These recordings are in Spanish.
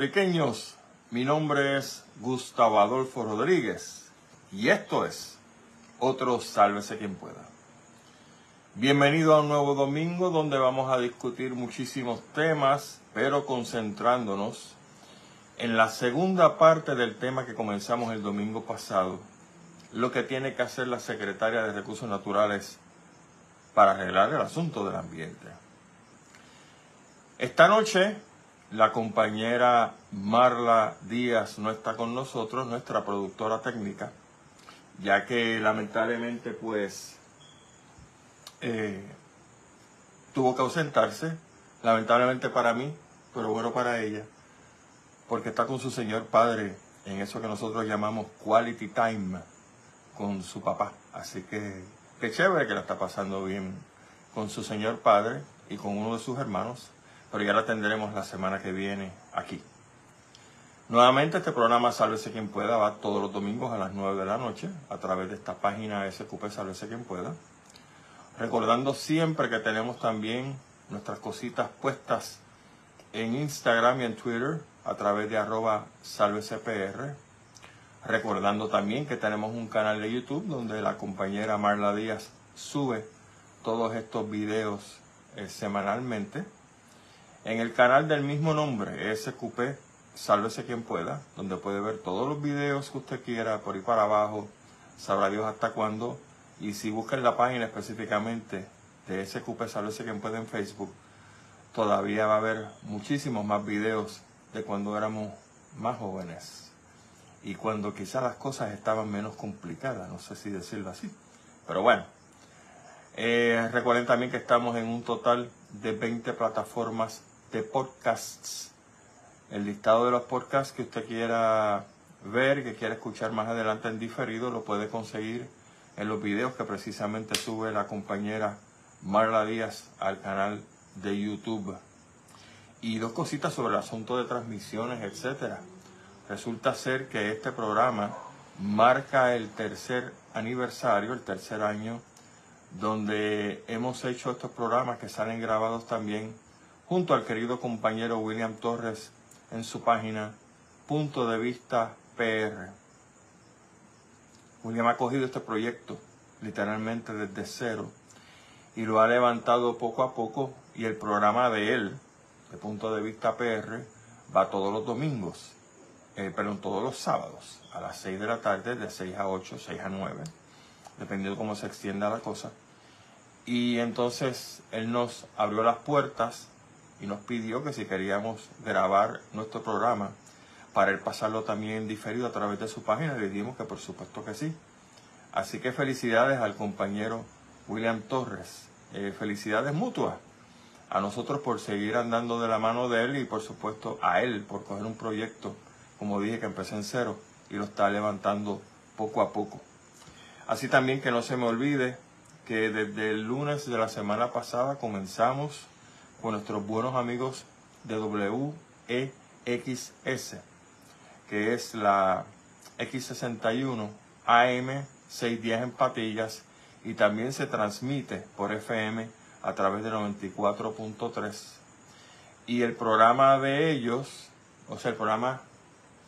Puertorriqueños, mi nombre es Gustavo Adolfo Rodríguez y esto es otro Sálvese quien pueda. Bienvenido a un nuevo domingo donde vamos a discutir muchísimos temas, pero concentrándonos en la segunda parte del tema que comenzamos el domingo pasado, lo que tiene que hacer la secretaria de Recursos Naturales para arreglar el asunto del ambiente. Esta noche la compañera Marla Díaz no está con nosotros, nuestra productora técnica, ya que lamentablemente pues eh, tuvo que ausentarse, lamentablemente para mí, pero bueno para ella, porque está con su señor padre en eso que nosotros llamamos quality time con su papá. Así que qué chévere que la está pasando bien con su señor padre y con uno de sus hermanos pero ya la tendremos la semana que viene aquí. Nuevamente este programa Sálvese quien pueda va todos los domingos a las 9 de la noche a través de esta página SQP Sálvese quien pueda. Recordando siempre que tenemos también nuestras cositas puestas en Instagram y en Twitter a través de arroba salvecpr. Recordando también que tenemos un canal de YouTube donde la compañera Marla Díaz sube todos estos videos eh, semanalmente en el canal del mismo nombre, SQP, Sálvese quien pueda, donde puede ver todos los videos que usted quiera por ahí para abajo, sabrá Dios hasta cuándo. Y si busca en la página específicamente de SQP, Sálvese quien pueda en Facebook, todavía va a haber muchísimos más videos de cuando éramos más jóvenes y cuando quizás las cosas estaban menos complicadas, no sé si decirlo así. Pero bueno, eh, recuerden también que estamos en un total de 20 plataformas de podcasts. El listado de los podcasts que usted quiera ver, que quiera escuchar más adelante en diferido, lo puede conseguir en los videos que precisamente sube la compañera Marla Díaz al canal de YouTube. Y dos cositas sobre el asunto de transmisiones, etcétera. Resulta ser que este programa marca el tercer aniversario, el tercer año, donde hemos hecho estos programas que salen grabados también junto al querido compañero William Torres en su página Punto de Vista PR. William ha cogido este proyecto literalmente desde cero y lo ha levantado poco a poco y el programa de él, de Punto de Vista PR, va todos los domingos, eh, perdón, todos los sábados a las 6 de la tarde, de 6 a 8, 6 a 9, dependiendo cómo se extienda la cosa. Y entonces él nos abrió las puertas y nos pidió que si queríamos grabar nuestro programa para él pasarlo también diferido a través de su página, le dijimos que por supuesto que sí. Así que felicidades al compañero William Torres. Eh, felicidades mutuas a nosotros por seguir andando de la mano de él y por supuesto a él por coger un proyecto, como dije, que empecé en cero y lo está levantando poco a poco. Así también que no se me olvide que desde el lunes de la semana pasada comenzamos con nuestros buenos amigos de WEXS, que es la X61 AM 610 en patillas y también se transmite por FM a través de 94.3. Y el programa de ellos, o sea, el programa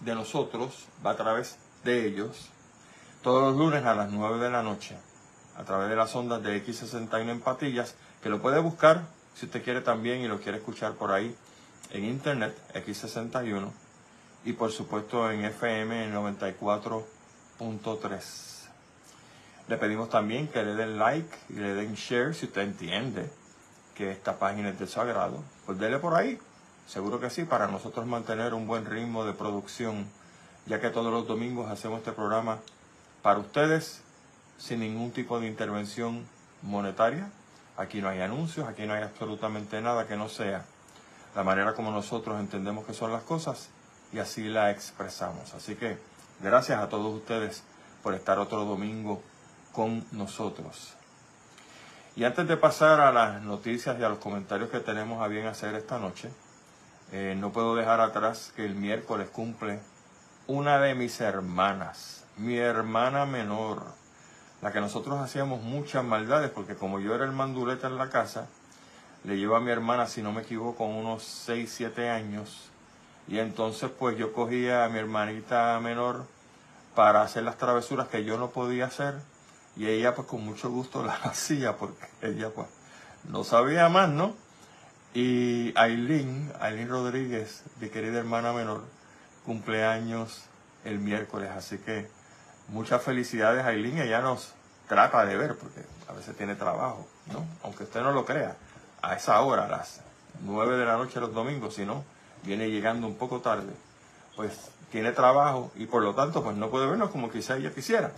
de nosotros va a través de ellos todos los lunes a las 9 de la noche a través de las ondas de X61 en patillas, que lo puede buscar si usted quiere también y lo quiere escuchar por ahí en internet, X61, y por supuesto en FM en 94.3. Le pedimos también que le den like y le den share si usted entiende que esta página es de su agrado. Pues dele por ahí, seguro que sí, para nosotros mantener un buen ritmo de producción, ya que todos los domingos hacemos este programa para ustedes sin ningún tipo de intervención monetaria Aquí no hay anuncios, aquí no hay absolutamente nada que no sea la manera como nosotros entendemos que son las cosas y así la expresamos. Así que gracias a todos ustedes por estar otro domingo con nosotros. Y antes de pasar a las noticias y a los comentarios que tenemos a bien hacer esta noche, eh, no puedo dejar atrás que el miércoles cumple una de mis hermanas, mi hermana menor, la que nosotros hacíamos muchas maldades, porque como yo era el manduleta en la casa, le llevo a mi hermana, si no me equivoco, unos 6, 7 años, Y entonces pues yo cogía a mi hermanita menor para hacer las travesuras que yo no podía hacer y ella pues con mucho gusto las hacía porque ella pues no sabía más, ¿no? Y Aileen, Aileen Rodríguez, mi querida hermana menor, cumpleaños el miércoles, así que muchas felicidades Aileen, ella nos trata de ver porque a veces tiene trabajo, ¿no? Aunque usted no lo crea, a esa hora, a las 9 de la noche los domingos, si no, viene llegando un poco tarde, pues tiene trabajo y por lo tanto pues no puede vernos como quizá ella quisiera.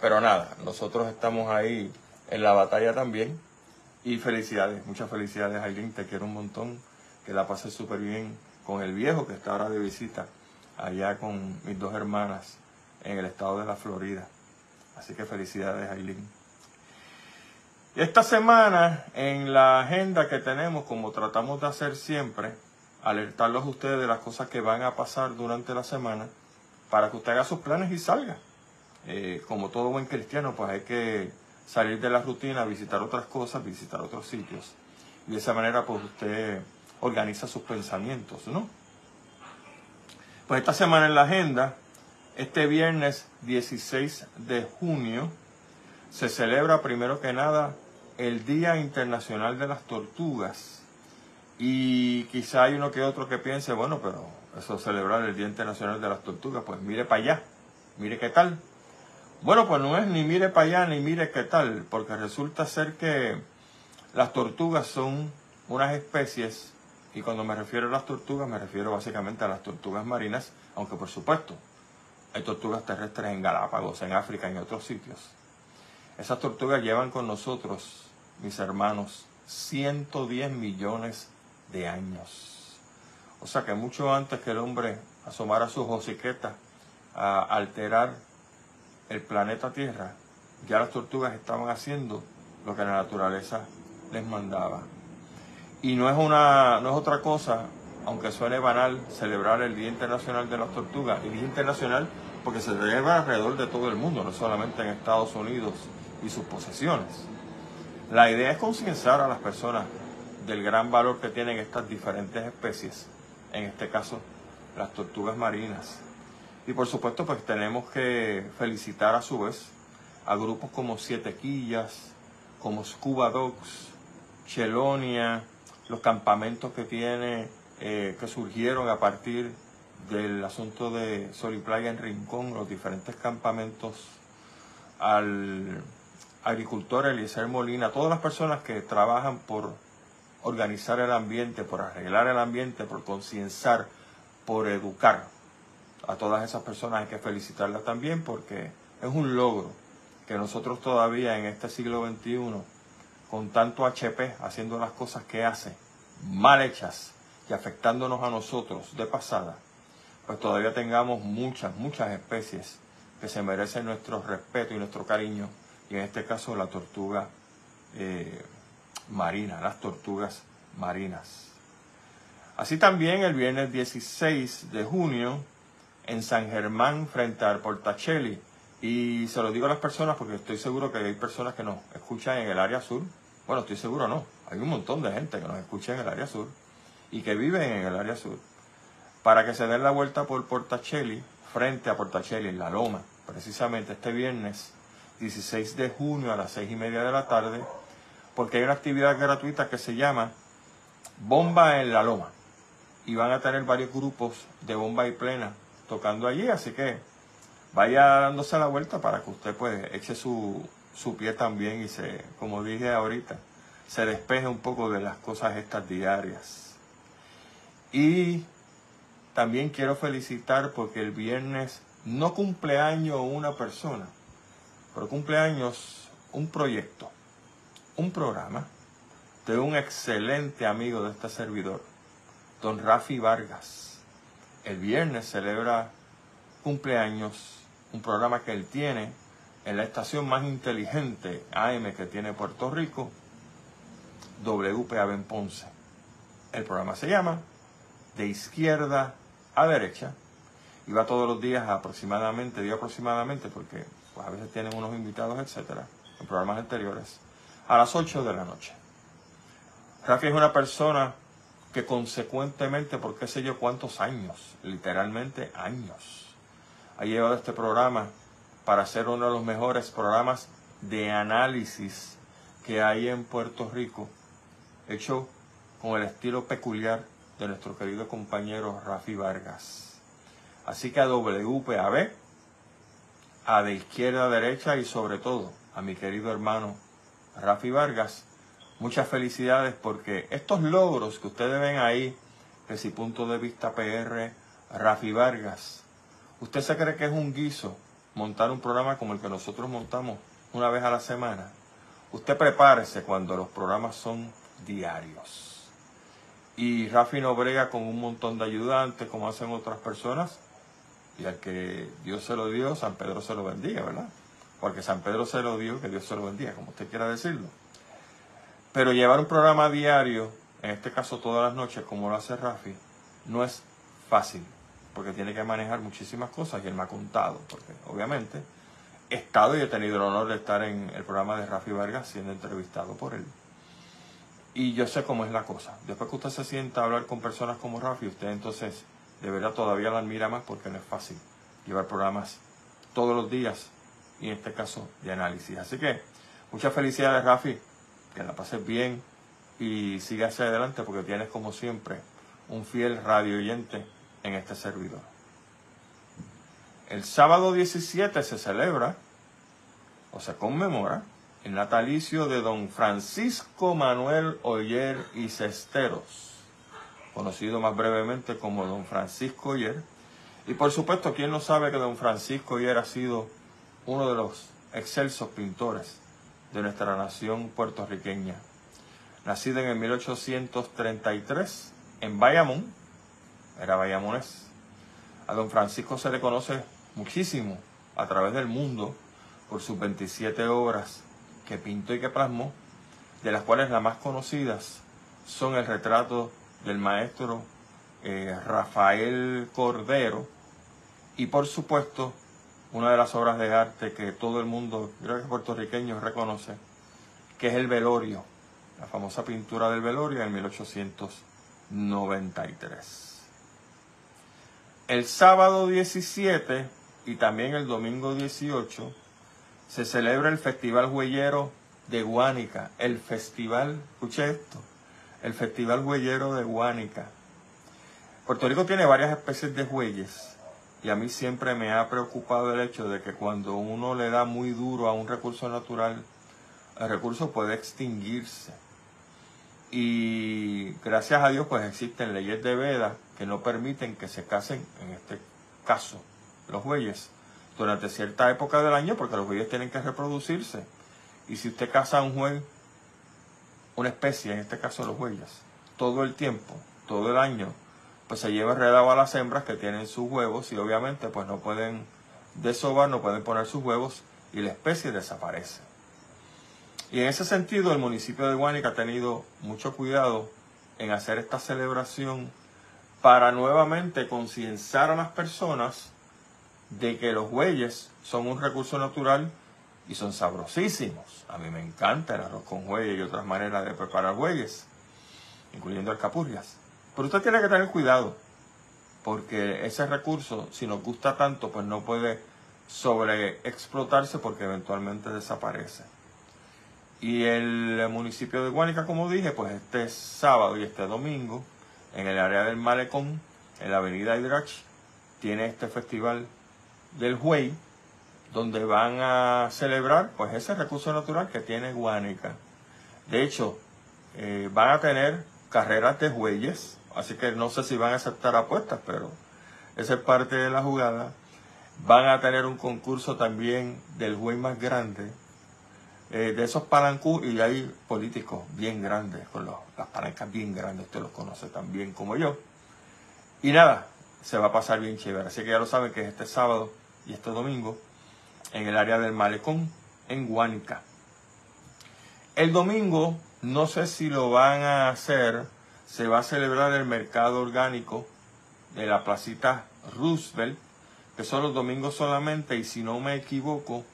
Pero nada, nosotros estamos ahí en la batalla también y felicidades, muchas felicidades Aileen, te quiero un montón, que la pases súper bien con el viejo que está ahora de visita allá con mis dos hermanas en el estado de la Florida. Así que felicidades Aileen. Esta semana en la agenda que tenemos, como tratamos de hacer siempre, alertarlos a ustedes de las cosas que van a pasar durante la semana para que usted haga sus planes y salga. Eh, como todo buen cristiano, pues hay que salir de la rutina, visitar otras cosas, visitar otros sitios. Y de esa manera pues usted organiza sus pensamientos, ¿no? Pues esta semana en la agenda, este viernes 16 de junio, se celebra primero que nada el Día Internacional de las Tortugas. Y quizá hay uno que otro que piense, bueno, pero eso celebrar el Día Internacional de las Tortugas, pues mire para allá, mire qué tal. Bueno, pues no es ni mire para allá ni mire qué tal, porque resulta ser que las tortugas son unas especies, y cuando me refiero a las tortugas me refiero básicamente a las tortugas marinas, aunque por supuesto hay tortugas terrestres en Galápagos, en África en otros sitios. Esas tortugas llevan con nosotros, mis hermanos, 110 millones de años. O sea que mucho antes que el hombre asomara sus hociquetas a alterar el planeta Tierra, ya las tortugas estaban haciendo lo que la naturaleza les mandaba. Y no es, una, no es otra cosa, aunque suene banal, celebrar el Día Internacional de las Tortugas. El Día Internacional porque se celebra alrededor de todo el mundo, no solamente en Estados Unidos y sus posesiones. La idea es concienciar a las personas del gran valor que tienen estas diferentes especies, en este caso las tortugas marinas, y por supuesto, pues tenemos que felicitar a su vez a grupos como Siete Quillas, como Scuba Dogs, Chelonia, los campamentos que tiene, eh, que surgieron a partir del asunto de Sol y Playa en Rincón, los diferentes campamentos, al agricultor Eliezer Molina, todas las personas que trabajan por organizar el ambiente, por arreglar el ambiente, por concienciar, por educar a todas esas personas hay que felicitarlas también porque es un logro que nosotros todavía en este siglo XXI, con tanto HP haciendo las cosas que hace, mal hechas y afectándonos a nosotros de pasada, pues todavía tengamos muchas, muchas especies que se merecen nuestro respeto y nuestro cariño, y en este caso la tortuga eh, marina, las tortugas marinas. Así también el viernes 16 de junio en San Germán frente al Portacelli. Y se lo digo a las personas porque estoy seguro que hay personas que nos escuchan en el área sur. Bueno, estoy seguro no. Hay un montón de gente que nos escucha en el área sur y que viven en el área sur. Para que se den la vuelta por Portacelli, frente a Portacelli, en La Loma, precisamente este viernes 16 de junio a las 6 y media de la tarde, porque hay una actividad gratuita que se llama Bomba en la Loma. Y van a tener varios grupos de bomba y plena tocando allí, así que vaya dándose la vuelta para que usted pues eche su, su pie también y se, como dije ahorita, se despeje un poco de las cosas estas diarias. Y también quiero felicitar porque el viernes no cumpleaños una persona, pero cumpleaños un proyecto, un programa de un excelente amigo de este servidor, don Rafi Vargas el viernes celebra cumpleaños, un programa que él tiene en la estación más inteligente AM que tiene Puerto Rico, WPAB en Ponce. El programa se llama De izquierda a derecha va todos los días aproximadamente, digo aproximadamente porque pues, a veces tienen unos invitados, etcétera, en programas anteriores, a las 8 de la noche. Rafi es una persona que consecuentemente, por qué sé yo cuántos años, literalmente años, ha llevado este programa para ser uno de los mejores programas de análisis que hay en Puerto Rico, hecho con el estilo peculiar de nuestro querido compañero Rafi Vargas. Así que a WPAB, a de izquierda a derecha y sobre todo a mi querido hermano Rafi Vargas, muchas felicidades porque estos logros que ustedes ven ahí, de si punto de vista PR, Rafi Vargas, ¿usted se cree que es un guiso montar un programa como el que nosotros montamos una vez a la semana? Usted prepárese cuando los programas son diarios. Y Rafi no brega con un montón de ayudantes como hacen otras personas. Y al que Dios se lo dio, San Pedro se lo bendiga, ¿verdad? Porque San Pedro se lo dio, que Dios se lo bendiga, como usted quiera decirlo. Pero llevar un programa diario, en este caso todas las noches, como lo hace Rafi, no es fácil, porque tiene que manejar muchísimas cosas y él me ha contado, porque obviamente he estado y he tenido el honor de estar en el programa de Rafi Vargas siendo entrevistado por él. Y yo sé cómo es la cosa. Después que usted se sienta a hablar con personas como Rafi, usted entonces de verdad todavía la admira más porque no es fácil llevar programas todos los días y en este caso de análisis. Así que muchas felicidades Rafi que la pases bien y siga hacia adelante porque tienes como siempre un fiel radio oyente en este servidor. El sábado 17 se celebra o se conmemora el natalicio de don Francisco Manuel Oyer y Cesteros, conocido más brevemente como don Francisco Oyer. Y por supuesto, ¿quién no sabe que don Francisco Oyer ha sido uno de los excelsos pintores de nuestra nación puertorriqueña. Nacido en el 1833 en Bayamón, era bayamonés. A don Francisco se le conoce muchísimo a través del mundo por sus 27 obras que pintó y que plasmó, de las cuales las más conocidas son el retrato del maestro eh, Rafael Cordero y por supuesto una de las obras de arte que todo el mundo, creo que puertorriqueños, reconoce, que es el velorio, la famosa pintura del velorio en 1893. El sábado 17 y también el domingo 18 se celebra el Festival Huellero de Guánica, el festival, escuche esto, el Festival Huellero de Guánica. Puerto Rico tiene varias especies de huelles y a mí siempre me ha preocupado el hecho de que cuando uno le da muy duro a un recurso natural, el recurso puede extinguirse. Y gracias a Dios pues existen leyes de veda que no permiten que se casen, en este caso, los bueyes, durante cierta época del año, porque los bueyes tienen que reproducirse. Y si usted caza un juez, una especie, en este caso los bueyes, todo el tiempo, todo el año, pues se lleva enredado a las hembras que tienen sus huevos y obviamente pues no pueden desovar, no pueden poner sus huevos y la especie desaparece. Y en ese sentido el municipio de Guánica ha tenido mucho cuidado en hacer esta celebración para nuevamente concienciar a las personas de que los bueyes son un recurso natural y son sabrosísimos. A mí me encanta el arroz con bueyes y otras maneras de preparar bueyes, incluyendo alcapurrias. Pero usted tiene que tener cuidado, porque ese recurso, si nos gusta tanto, pues no puede sobreexplotarse porque eventualmente desaparece. Y el municipio de Guánica, como dije, pues este sábado y este domingo, en el área del Malecón, en la avenida Hidrach, tiene este festival del Huey, donde van a celebrar pues ese recurso natural que tiene Guánica. De hecho, eh, van a tener carreras de hueyes, Así que no sé si van a aceptar apuestas, pero esa es parte de la jugada. Van a tener un concurso también del juez más grande, eh, de esos palancú, y hay políticos bien grandes, con las palancas bien grandes, usted los conoce tan bien como yo. Y nada, se va a pasar bien chévere. Así que ya lo saben que es este sábado y este domingo en el área del Malecón, en Guánica. El domingo, no sé si lo van a hacer se va a celebrar el mercado orgánico de la placita Roosevelt, que son los domingos solamente, y si no me equivoco,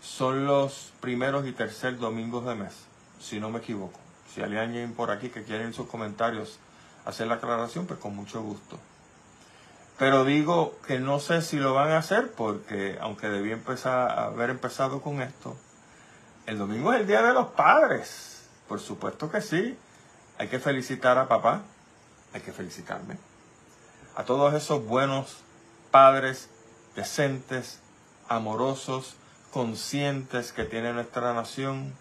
son los primeros y tercer domingos de mes, si no me equivoco. Si hay alguien por aquí que quiere en sus comentarios hacer la aclaración, pues con mucho gusto. Pero digo que no sé si lo van a hacer porque aunque debí empezar, haber empezado con esto, el domingo es el Día de los Padres. Por supuesto que sí. Hay que felicitar a papá. Hay que felicitarme. A todos esos buenos padres decentes, amorosos, conscientes que tiene nuestra nación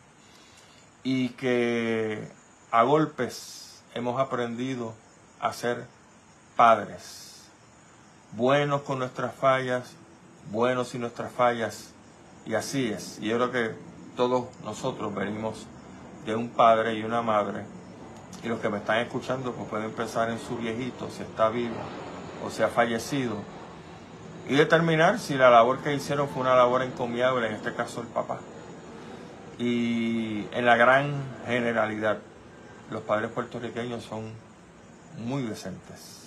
y que a golpes hemos aprendido a ser padres, buenos con nuestras fallas, buenos sin nuestras fallas, y así es. Y yo creo que todos nosotros venimos de un padre y una madre, y los que me están escuchando pues pueden pensar en su viejito, si está vivo o si ha fallecido, y determinar si la labor que hicieron fue una labor encomiable, en este caso el papá. Y en la gran generalidad, los padres puertorriqueños son muy decentes.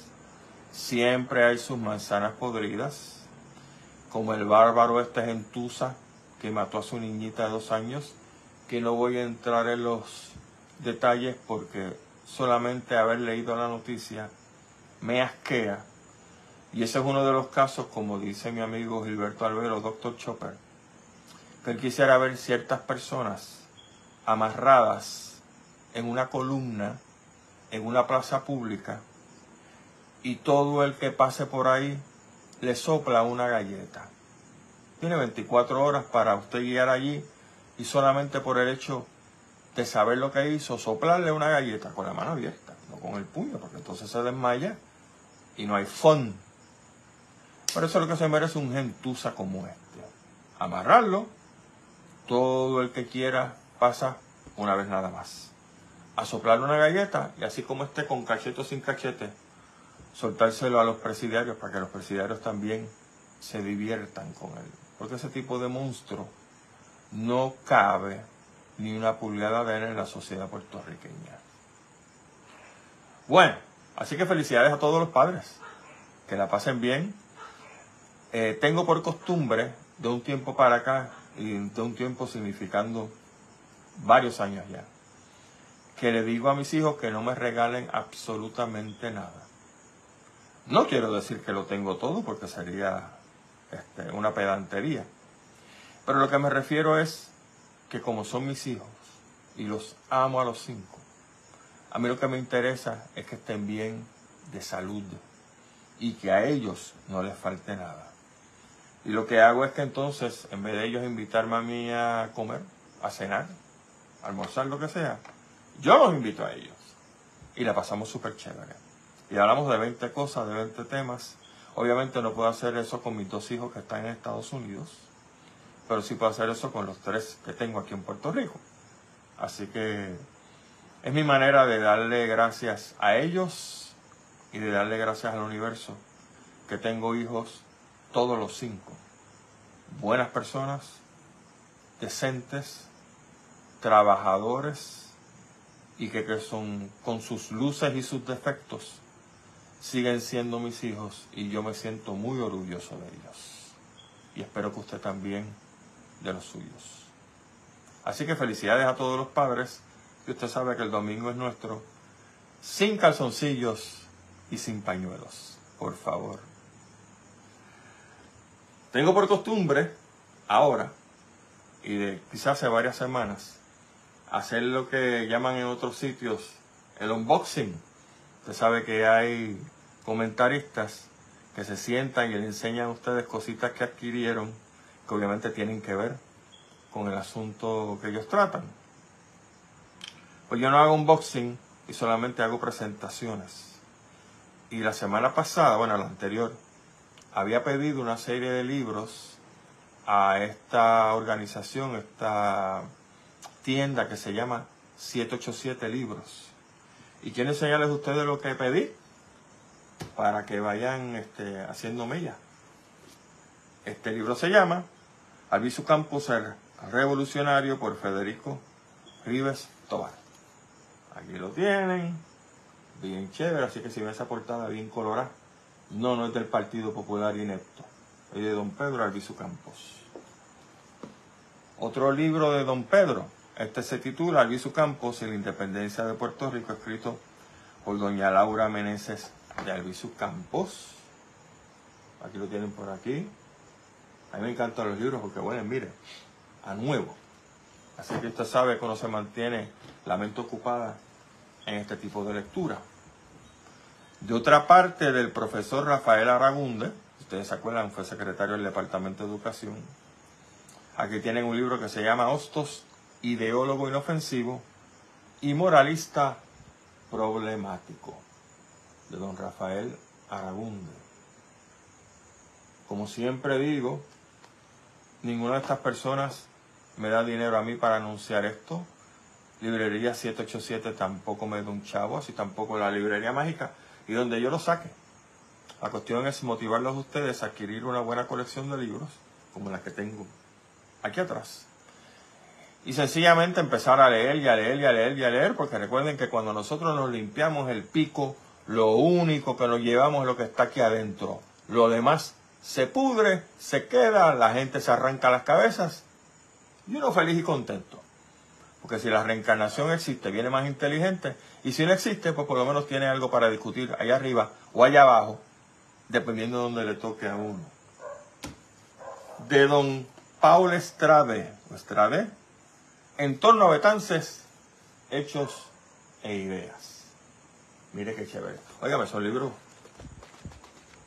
Siempre hay sus manzanas podridas, como el bárbaro este gentuza que mató a su niñita de dos años, que no voy a entrar en los detalles porque solamente haber leído la noticia me asquea. Y ese es uno de los casos, como dice mi amigo Gilberto Albero, doctor Chopper, que él quisiera ver ciertas personas amarradas en una columna, en una plaza pública, y todo el que pase por ahí le sopla una galleta. Tiene 24 horas para usted guiar allí y solamente por el hecho de saber lo que hizo, soplarle una galleta con la mano abierta, no con el puño, porque entonces se desmaya y no hay fondo por eso lo que se merece un gentuza como este. Amarrarlo, todo el que quiera pasa una vez nada más. A soplarle una galleta y así como esté con cachete o sin cachete, soltárselo a los presidiarios para que los presidiarios también se diviertan con él. Porque ese tipo de monstruo no cabe ni una pulgada de él en la sociedad puertorriqueña. Bueno, así que felicidades a todos los padres. Que la pasen bien, eh, tengo por costumbre, de un tiempo para acá, y de un tiempo significando varios años ya, que le digo a mis hijos que no me regalen absolutamente nada. No quiero decir que lo tengo todo porque sería este, una pedantería. Pero lo que me refiero es que como son mis hijos y los amo a los cinco, a mí lo que me interesa es que estén bien de salud y que a ellos no les falte nada. Y lo que hago es que entonces, en vez de ellos invitarme a mí a comer, a cenar, a almorzar, lo que sea, yo los invito a ellos. Y la pasamos súper chévere. Y hablamos de 20 cosas, de 20 temas. Obviamente no puedo hacer eso con mis dos hijos que están en Estados Unidos, pero sí puedo hacer eso con los tres que tengo aquí en Puerto Rico. Así que es mi manera de darle gracias a ellos y de darle gracias al universo que tengo hijos todos los cinco. Buenas personas, decentes, trabajadores y que, que son con sus luces y sus defectos siguen siendo mis hijos y yo me siento muy orgulloso de ellos. Y espero que usted también de los suyos. Así que felicidades a todos los padres y usted sabe que el domingo es nuestro sin calzoncillos y sin pañuelos. Por favor. Tengo por costumbre, ahora, y de quizás hace varias semanas, hacer lo que llaman en otros sitios el unboxing. Usted sabe que hay comentaristas que se sientan y le enseñan a ustedes cositas que adquirieron que obviamente tienen que ver con el asunto que ellos tratan. Pues yo no hago unboxing y solamente hago presentaciones. Y la semana pasada, bueno, la anterior, había pedido una serie de libros a esta organización, esta tienda que se llama 787 Libros. Y quiero enseñarles a ustedes lo que pedí para que vayan este, haciendo mella. Este libro se llama Alviso Campos Revolucionario por Federico Rives Tobar. Aquí lo tienen, bien chévere, así que si ven esa portada bien colorada no, no es del Partido Popular Inepto. Es de don Pedro Albizu Campos. Otro libro de don Pedro. Este se titula Albizu Campos y la independencia de Puerto Rico, escrito por doña Laura Meneses de Albizu Campos. Aquí lo tienen por aquí. A mí me encantan los libros porque, bueno, mire, a nuevo. Así que usted sabe cómo se mantiene la mente ocupada en este tipo de lectura. De otra parte, del profesor Rafael Aragunde, ustedes se acuerdan, fue secretario del Departamento de Educación. Aquí tienen un libro que se llama Hostos, ideólogo inofensivo y moralista problemático, de don Rafael Aragunde. Como siempre digo, ninguna de estas personas me da dinero a mí para anunciar esto. Librería 787 tampoco me da un chavo, así tampoco la librería mágica. Y donde yo lo saque. La cuestión es motivarlos a ustedes a adquirir una buena colección de libros, como la que tengo aquí atrás. Y sencillamente empezar a leer y a leer y a leer y a leer, porque recuerden que cuando nosotros nos limpiamos el pico, lo único que nos llevamos es lo que está aquí adentro. Lo demás se pudre, se queda, la gente se arranca las cabezas y uno feliz y contento. Porque si la reencarnación existe, viene más inteligente. Y si no existe, pues por lo menos tiene algo para discutir allá arriba o allá abajo, dependiendo de donde le toque a uno. De don Paul Estrade, en torno a Betances, hechos e ideas. Mire qué chévere. Óigame, son libros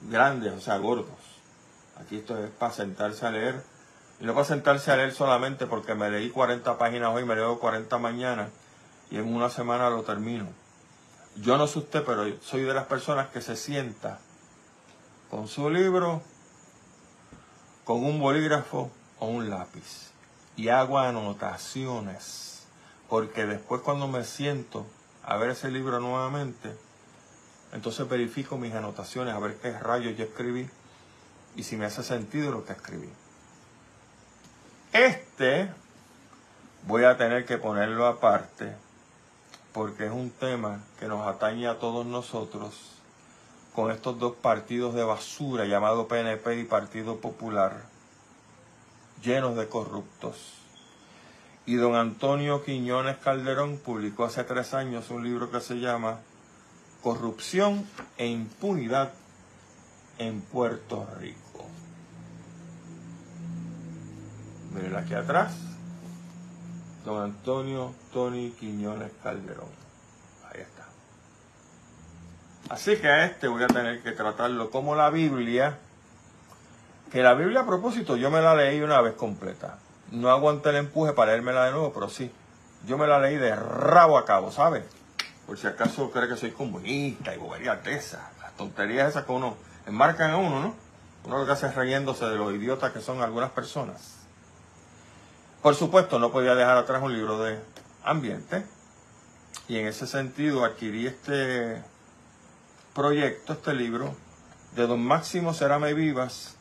grandes, o sea, gordos. Aquí esto es para sentarse a leer y no para sentarse a leer solamente porque me leí 40 páginas hoy, me leo 40 mañana y en una semana lo termino. Yo no sé usted, pero soy de las personas que se sienta con su libro, con un bolígrafo o un lápiz y hago anotaciones. Porque después cuando me siento a ver ese libro nuevamente, entonces verifico mis anotaciones a ver qué rayos yo escribí y si me hace sentido lo que escribí. Este voy a tener que ponerlo aparte porque es un tema que nos atañe a todos nosotros con estos dos partidos de basura llamado PNP y Partido Popular llenos de corruptos. Y don Antonio Quiñones Calderón publicó hace tres años un libro que se llama Corrupción e Impunidad en Puerto Rico. Miren aquí atrás, don Antonio Tony Quiñones Calderón. Ahí está. Así que a este voy a tener que tratarlo como la Biblia, que la Biblia a propósito yo me la leí una vez completa. No aguanté el empuje para leérmela de nuevo, pero sí. Yo me la leí de rabo a cabo, ¿sabes? Por si acaso cree que soy comunista y bobería de esas. Las tonterías esas que uno enmarcan a uno, ¿no? Uno lo que hace es riéndose de los idiotas que son algunas personas. Por supuesto, no podía dejar atrás un libro de ambiente y en ese sentido adquirí este proyecto, este libro de don Máximo Cerame Vivas,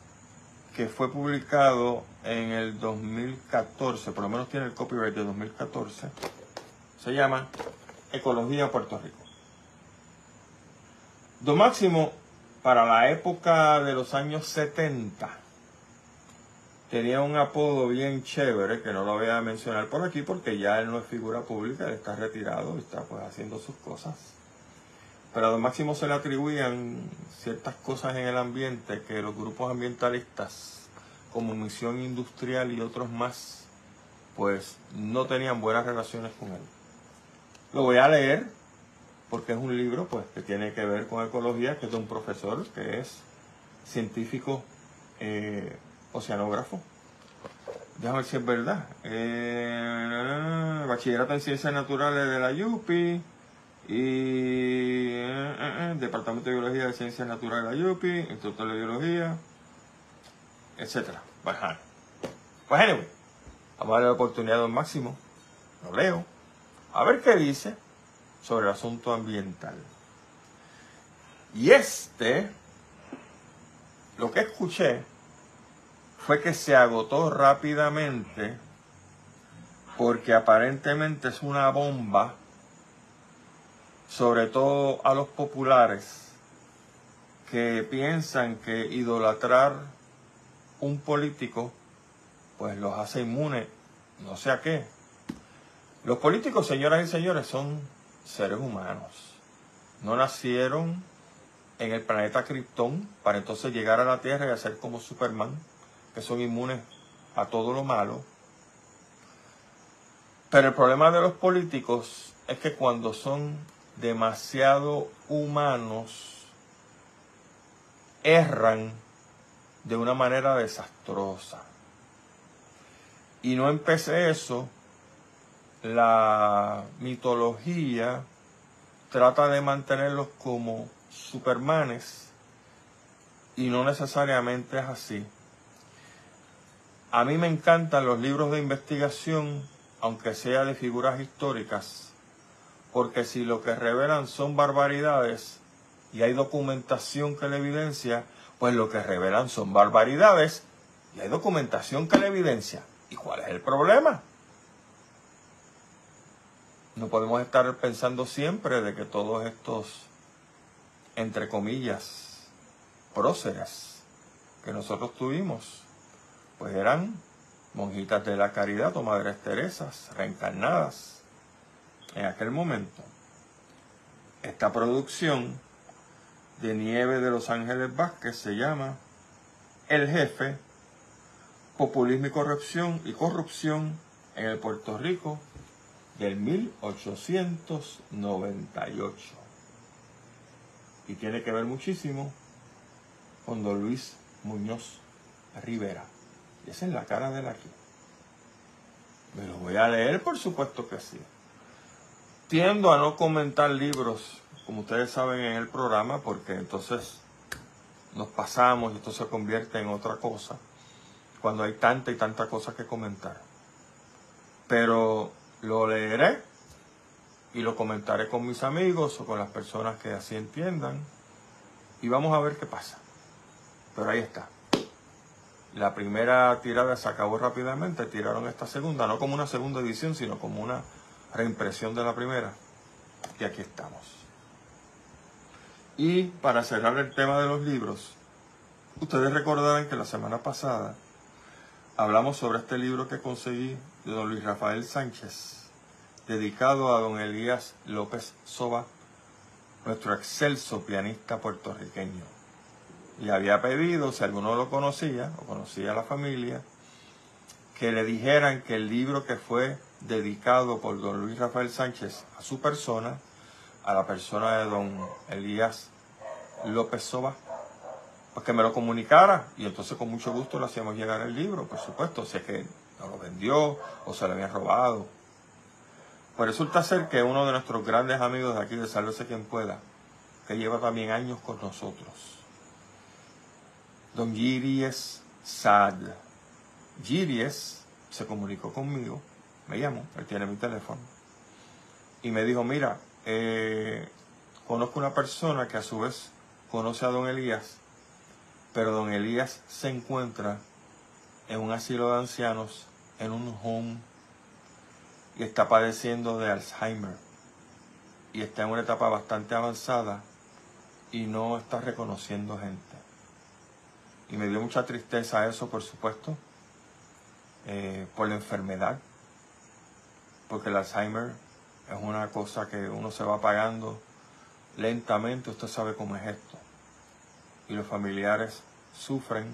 que fue publicado en el 2014, por lo menos tiene el copyright de 2014, se llama Ecología Puerto Rico. Don Máximo, para la época de los años 70, tenía un apodo bien chévere que no lo voy a mencionar por aquí porque ya él no es figura pública, él está retirado está pues haciendo sus cosas. Pero a Don Máximo se le atribuían ciertas cosas en el ambiente que los grupos ambientalistas, como Misión Industrial y otros más, pues no tenían buenas relaciones con él. Lo voy a leer porque es un libro pues que tiene que ver con ecología, que es de un profesor que es científico eh, oceanógrafo. Déjame ver si es verdad. Eh, bachillerato en Ciencias Naturales de la YUPI y eh, eh, Departamento de Biología de Ciencias Naturales de la YUPI, Instructor de Biología, etc. Pues anyway, vamos a darle la oportunidad al máximo. Lo leo. A ver qué dice sobre el asunto ambiental. Y este, lo que escuché, fue que se agotó rápidamente porque aparentemente es una bomba, sobre todo a los populares, que piensan que idolatrar un político pues los hace inmunes, no sé a qué. Los políticos, señoras y señores, son seres humanos. no nacieron en el planeta Krypton para entonces llegar a la Tierra y hacer como Superman, que son inmunes a todo lo malo. Pero el problema de los políticos es que cuando son demasiado humanos, erran de una manera desastrosa. Y no empecé eso, la mitología trata de mantenerlos como supermanes y no necesariamente es así. A mí me encantan los libros de investigación, aunque sea de figuras históricas, porque si lo que revelan son barbaridades y hay documentación que le evidencia, pues lo que revelan son barbaridades y hay documentación que le evidencia. ¿Y cuál es el problema? No podemos estar pensando siempre de que todos estos, entre comillas, próceres que nosotros tuvimos, pues eran monjitas de la caridad o madres Teresas reencarnadas en aquel momento. Esta producción de Nieve de Los Ángeles Vázquez se llama El Jefe, Populismo y Corrupción y Corrupción en el Puerto Rico del 1898. Y tiene que ver muchísimo con don Luis Muñoz Rivera. Y esa es la cara de él aquí. Me lo voy a leer, por supuesto que sí. Tiendo a no comentar libros como ustedes saben, en el programa, porque entonces nos pasamos y esto se convierte en otra cosa, cuando hay tanta y tanta cosa que comentar. Pero lo leeré y lo comentaré con mis amigos o con las personas que así entiendan y vamos a ver qué pasa. Pero ahí está. La primera tirada se acabó rápidamente, tiraron esta segunda, no como una segunda edición, sino como una reimpresión de la primera. Y aquí estamos. Y para cerrar el tema de los libros, ustedes recordarán que la semana pasada hablamos sobre este libro que conseguí de don Luis Rafael Sánchez, dedicado a don Elías López Soba, nuestro excelso pianista puertorriqueño. Y había pedido, si alguno lo conocía o conocía a la familia, que le dijeran que el libro que fue dedicado por don Luis Rafael Sánchez a su persona a la persona de don Elías López Soba, pues que me lo comunicara y entonces con mucho gusto le hacíamos llegar el libro, por supuesto, sé que no lo vendió o se lo habían robado. Pues resulta ser que uno de nuestros grandes amigos de aquí de Sálvese quien pueda, que lleva también años con nosotros, don Giries Sad. Giries se comunicó conmigo, me llamó, él tiene mi teléfono, y me dijo, mira, eh, conozco una persona que a su vez conoce a don Elías, pero don Elías se encuentra en un asilo de ancianos, en un home, y está padeciendo de Alzheimer. Y está en una etapa bastante avanzada y no está reconociendo gente. Y me dio mucha tristeza eso, por supuesto, eh, por la enfermedad, porque el Alzheimer es una cosa que uno se va pagando lentamente, usted sabe cómo es esto. Y los familiares sufren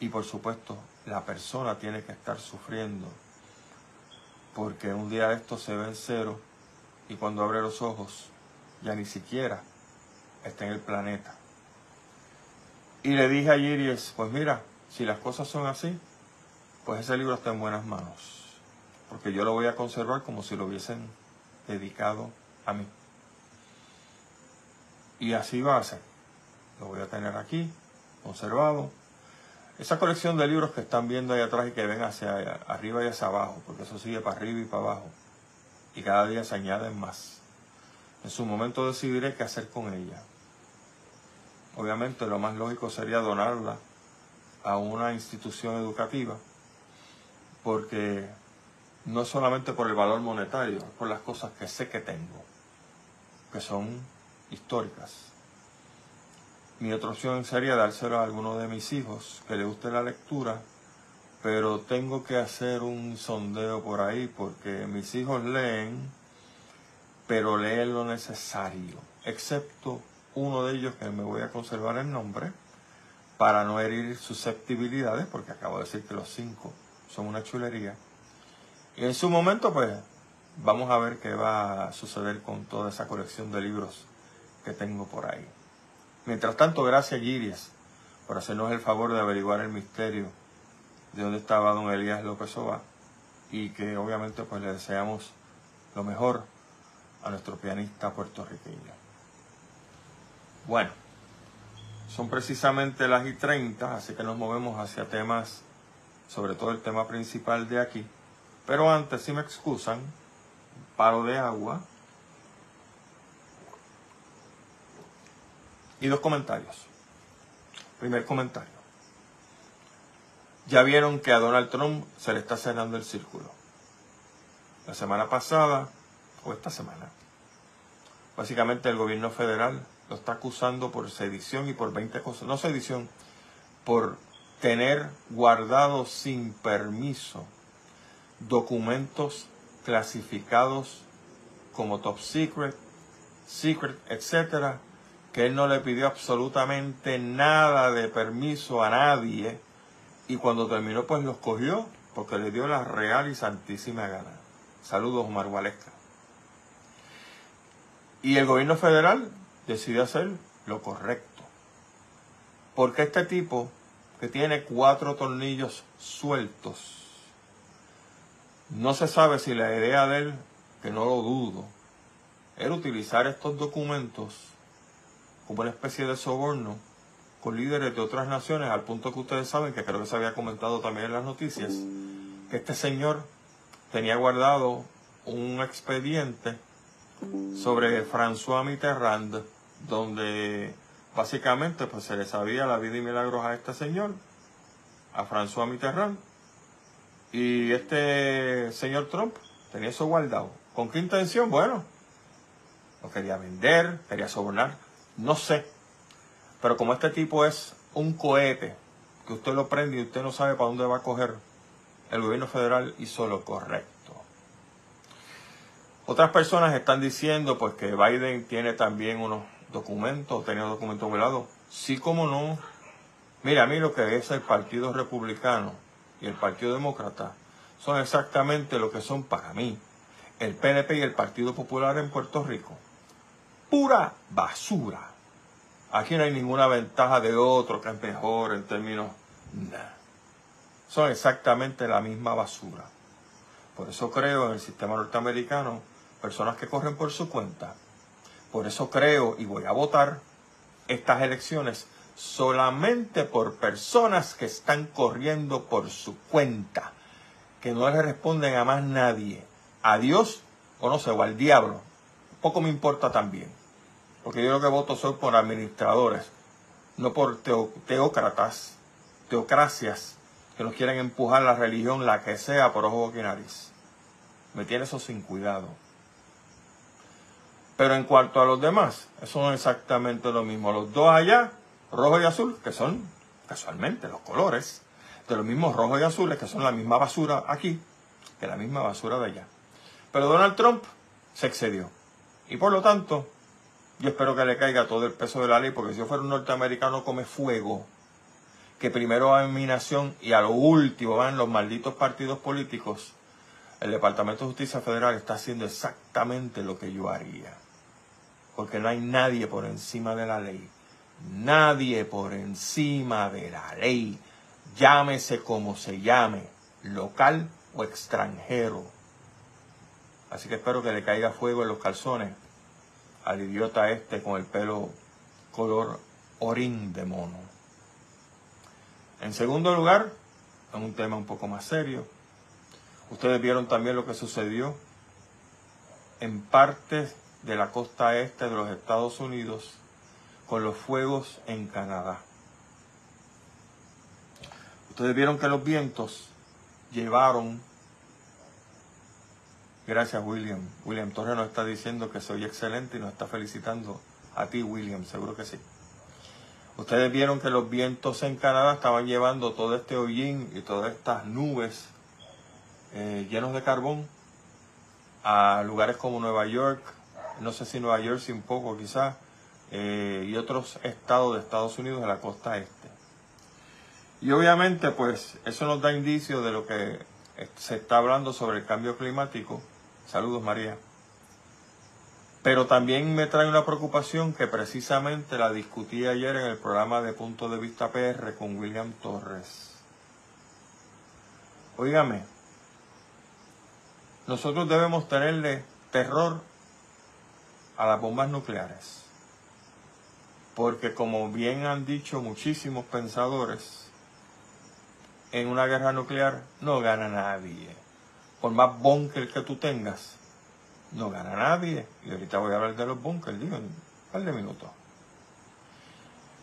y por supuesto la persona tiene que estar sufriendo porque un día esto se ve en cero y cuando abre los ojos ya ni siquiera está en el planeta. Y le dije a Iris, pues mira, si las cosas son así, pues ese libro está en buenas manos porque yo lo voy a conservar como si lo hubiesen dedicado a mí. Y así va a ser. Lo voy a tener aquí, conservado. Esa colección de libros que están viendo ahí atrás y que ven hacia arriba y hacia abajo, porque eso sigue para arriba y para abajo. Y cada día se añaden más. En su momento decidiré qué hacer con ella. Obviamente lo más lógico sería donarla a una institución educativa, porque no solamente por el valor monetario, por las cosas que sé que tengo, que son históricas. Mi otra opción sería dárselo a alguno de mis hijos que le guste la lectura, pero tengo que hacer un sondeo por ahí porque mis hijos leen pero leen lo necesario, excepto uno de ellos que me voy a conservar el nombre para no herir susceptibilidades, porque acabo de decir que los cinco son una chulería. Y en su momento, pues, vamos a ver qué va a suceder con toda esa colección de libros que tengo por ahí. Mientras tanto, gracias Girias por hacernos el favor de averiguar el misterio de dónde estaba don Elías López Oba y que obviamente pues le deseamos lo mejor a nuestro pianista puertorriqueño. Bueno, son precisamente las y 30, así que nos movemos hacia temas, sobre todo el tema principal de aquí. Pero antes, si me excusan, paro de agua y dos comentarios. Primer comentario. Ya vieron que a Donald Trump se le está cerrando el círculo. La semana pasada, o esta semana, básicamente el gobierno federal lo está acusando por sedición y por 20 cosas. No sedición, por tener guardados sin permiso documentos clasificados como top secret, secret, etcétera, que él no le pidió absolutamente nada de permiso a nadie y cuando terminó pues los cogió porque le dio la real y santísima gana. Saludos Omar Gualesca. Y el gobierno federal decidió hacer lo correcto. Porque este tipo que tiene cuatro tornillos sueltos, no se sabe si la idea de él, que no lo dudo, era utilizar estos documentos como una especie de soborno con líderes de otras naciones, al punto que ustedes saben, que creo que se había comentado también en las noticias, que este señor tenía guardado un expediente sobre François Mitterrand, donde básicamente pues se le sabía la vida y milagros a este señor, a François Mitterrand, y este señor Trump tenía eso guardado. ¿Con qué intención? Bueno, lo quería vender, quería sobornar, no sé. Pero como este tipo es un cohete, que usted lo prende y usted no sabe para dónde va a coger, el gobierno federal hizo lo correcto. Otras personas están diciendo pues que Biden tiene también unos documentos, tenía documentos velados. Sí, como no. Mira, a mí lo que es el Partido Republicano y el Partido Demócrata son exactamente lo que son para mí el PNP y el Partido Popular en Puerto Rico. Pura basura. Aquí no hay ninguna ventaja de otro que es mejor en términos... Son exactamente la misma basura. Por eso creo en el sistema norteamericano personas que corren por su cuenta. Por eso creo y voy a votar estas elecciones solamente por personas que están corriendo por su cuenta, que no le responden a más nadie, a Dios o no sé, o al diablo. Poco me importa también, porque yo lo que voto soy por administradores, no por teócratas, teocracias que nos quieren empujar la religión, la que sea, por ojo y nariz. Me tiene eso sin cuidado. Pero en cuanto a los demás, son exactamente lo mismo. Los dos allá, rojo y azul, que son casualmente los colores de los mismos rojos y azules, que son la misma basura aquí, que la misma basura de allá. Pero Donald Trump se excedió. Y por lo tanto, yo espero que le caiga todo el peso de la ley, porque si yo fuera un norteamericano come fuego, que primero va en mi nación y a lo último van los malditos partidos políticos, el Departamento de Justicia Federal está haciendo exactamente lo que yo haría porque no hay nadie por encima de la ley. Nadie por encima de la ley, llámese como se llame, local o extranjero. Así que espero que le caiga fuego en los calzones al idiota este con el pelo color orín de mono. En segundo lugar, en un tema un poco más serio, ustedes vieron también lo que sucedió en partes de la costa este de los Estados Unidos con los fuegos en Canadá. Ustedes vieron que los vientos llevaron, gracias William, William Torres nos está diciendo que soy excelente y nos está felicitando a ti William, seguro que sí. Ustedes vieron que los vientos en Canadá estaban llevando todo este hollín y todas estas nubes eh, llenos de carbón a lugares como Nueva York, no sé si Nueva Jersey un poco quizás, eh, y otros estados de Estados Unidos de la costa este. Y obviamente pues eso nos da indicio de lo que se está hablando sobre el cambio climático. Saludos María. Pero también me trae una preocupación que precisamente la discutí ayer en el programa de Punto de Vista PR con William Torres. Óigame, nosotros debemos tenerle terror a las bombas nucleares. Porque como bien han dicho muchísimos pensadores, en una guerra nuclear no gana nadie. Por más búnker que tú tengas, no gana nadie. Y ahorita voy a hablar de los bunkers, digo, en un par de minutos.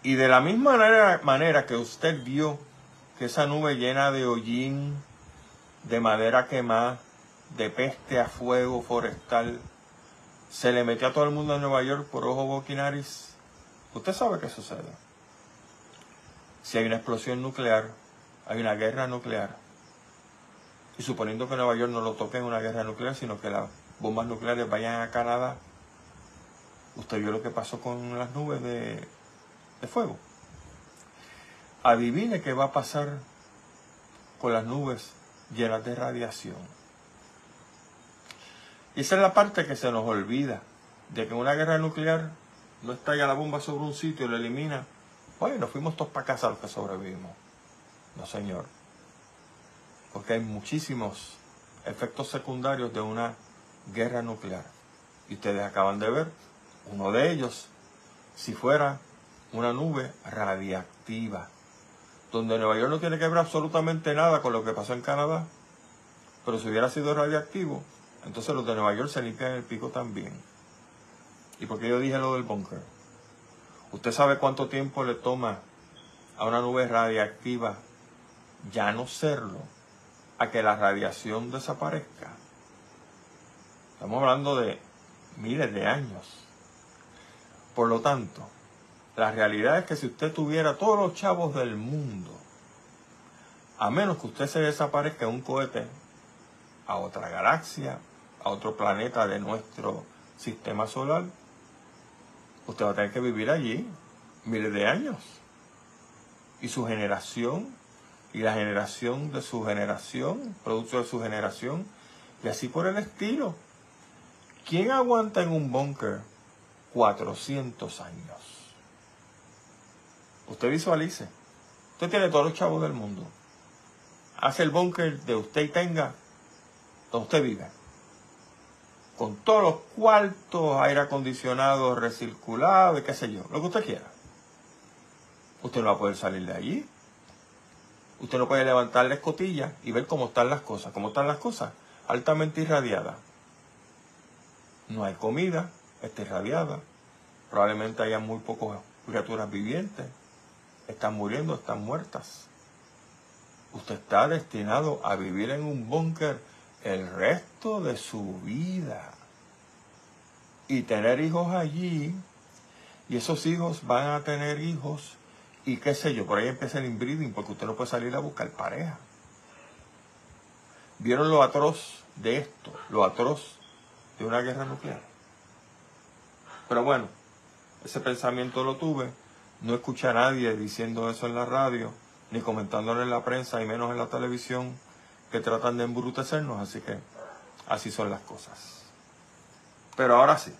Y de la misma manera, manera que usted vio que esa nube llena de hollín, de madera quemada, de peste a fuego forestal, se le metió a todo el mundo en Nueva York por ojo, boquinaris, usted sabe qué sucede. Si hay una explosión nuclear, hay una guerra nuclear, y suponiendo que Nueva York no lo toque en una guerra nuclear, sino que la bombas nucleares vayan a Canadá, usted vio lo que pasó con las nubes de, fuego. Adivine qué va a pasar con las nubes llenas de radiación. Y esa es la parte que se nos olvida, de que una guerra nuclear no estalla la bomba sobre un sitio y lo elimina. Oye, nos fuimos todos para casa los que sobrevivimos. No, señor. Porque hay muchísimos efectos secundarios de una guerra nuclear. Y ustedes acaban de ver uno de ellos, si fuera una nube radiactiva, donde Nueva York no tiene que ver absolutamente nada con lo que pasó en Canadá, pero si hubiera sido radiactivo, entonces los de Nueva York se limpian el pico también. ¿Y por qué yo dije lo del búnker? ¿Usted sabe cuánto tiempo le toma a una nube radiactiva ya no serlo, a que la radiación desaparezca? Estamos hablando de miles de años. Por lo tanto, la realidad es que si usted tuviera todos los chavos del mundo, a menos que usted se desaparezca en un cohete a otra galaxia, a otro planeta de nuestro sistema solar, usted va a tener que vivir allí miles de años. Y su generación y la generación de su generación, producto de su generación, y así por el estilo. ¿Quién aguanta en un búnker 400 años? Usted visualice. Usted tiene todos los chavos del mundo. Hace el búnker de usted y tenga donde usted vive. Con todos los cuartos, aire acondicionado, recirculado y qué sé yo, lo que usted quiera. Usted no va a poder salir de allí. Usted no puede levantar la escotilla y ver cómo están las cosas. ¿Cómo están las cosas? Altamente irradiadas no hay comida, está irradiada, probablemente haya muy pocas criaturas vivientes, están muriendo, están muertas. Usted está destinado a vivir en un búnker el resto de su vida y tener hijos allí, y esos hijos van a tener hijos, y qué sé yo, por ahí empieza el inbreeding, porque usted no puede salir a buscar pareja. ¿Vieron lo atroz de esto? Lo atroz de una guerra nuclear. Pero bueno, ese pensamiento lo tuve. No escuché a nadie diciendo eso en la radio, ni comentándolo en la prensa, y menos en la televisión, que tratan de embrutecernos, así que así son las cosas. Pero ahora sí,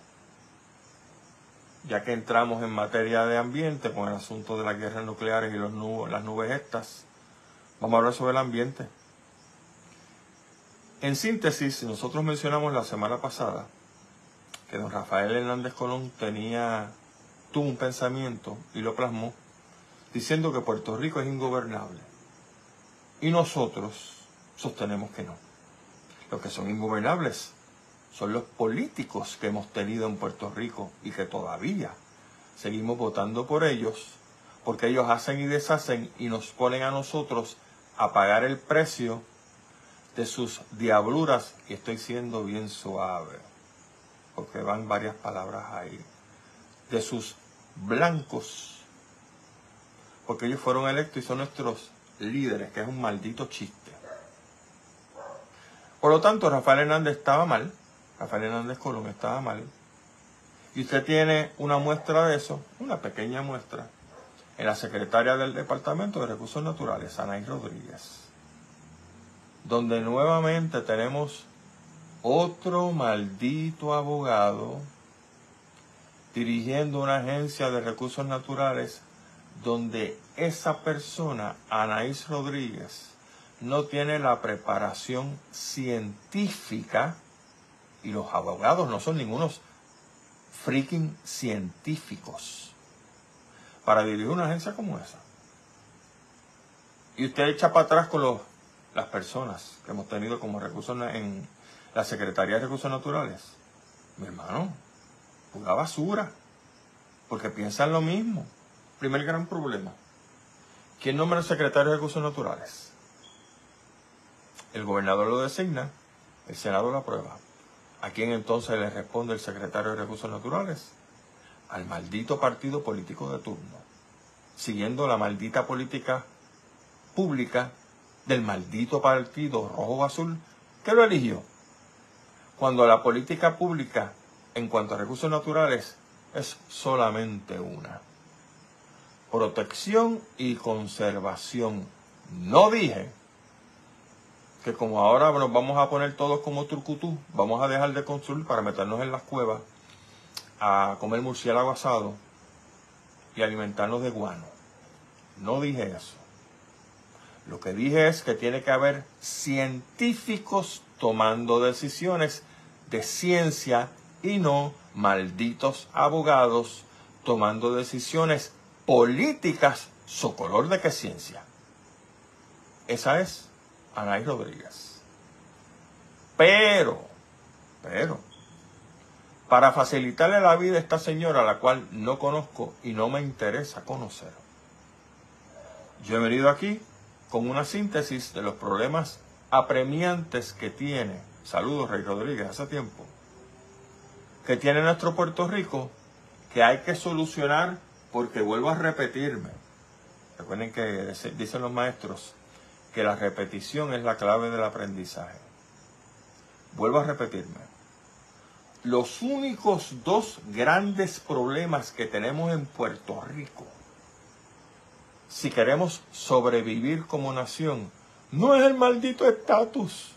ya que entramos en materia de ambiente con el asunto de las guerras nucleares y los las nubes estas, vamos a hablar sobre el ambiente. En síntesis, nosotros mencionamos la semana pasada que don Rafael Hernández Colón tenía, tuvo un pensamiento y lo plasmó, diciendo que Puerto Rico es ingobernable. Y nosotros sostenemos que no. Los que son ingobernables son los políticos que hemos tenido en Puerto Rico y que todavía seguimos votando por ellos, porque ellos hacen y deshacen y nos ponen a nosotros a pagar el precio de sus diabluras, y estoy siendo bien suave, porque van varias palabras ahí, de sus blancos, porque ellos fueron electos y son nuestros líderes, que es un maldito chiste. Por lo tanto, Rafael Hernández estaba mal, Rafael Hernández Colón estaba mal, Y usted tiene una muestra de eso, una pequeña muestra, en la secretaria del Departamento de Recursos Naturales, Anaí Rodríguez, donde nuevamente tenemos otro maldito abogado dirigiendo una agencia de recursos naturales donde esa persona, Anaís Rodríguez, no tiene la preparación científica y los abogados no son ningunos freaking científicos para dirigir una agencia como esa. Y usted echa para atrás con los, las personas que hemos tenido como recursos en la Secretaría de Recursos Naturales. Mi hermano, pura basura, porque piensan lo mismo. Primer gran problema. ¿Quién nombra al secretario de Recursos Naturales? El gobernador lo designa, el Senado lo aprueba. ¿A quién entonces le responde el secretario de Recursos Naturales? Al maldito partido político de turno, siguiendo la maldita política pública del maldito partido rojo o azul que lo eligió. Cuando la política pública en cuanto a recursos naturales es solamente una. Protección y conservación. No dije que como ahora nos vamos a poner todos como turcutú, vamos a dejar de construir para meternos en las cuevas a comer murciélago asado y alimentarnos de guano. No dije eso. Lo que dije es que tiene que haber científicos tomando decisiones de ciencia y no malditos abogados tomando decisiones políticas su color de qué ciencia. Esa es Anaí Rodríguez. Pero, pero, para facilitarle la vida a esta señora, la cual no conozco y no me interesa conocer, yo he venido aquí con una síntesis de los problemas apremiantes que tiene, saludos Rey Rodríguez, hace tiempo, que tiene nuestro Puerto Rico que hay que solucionar porque vuelvo a repetirme. Recuerden que dicen los maestros que la repetición es la clave del aprendizaje. Vuelvo a repetirme. Los únicos dos grandes problemas que tenemos en Puerto Rico, si queremos sobrevivir como nación, no es el maldito estatus,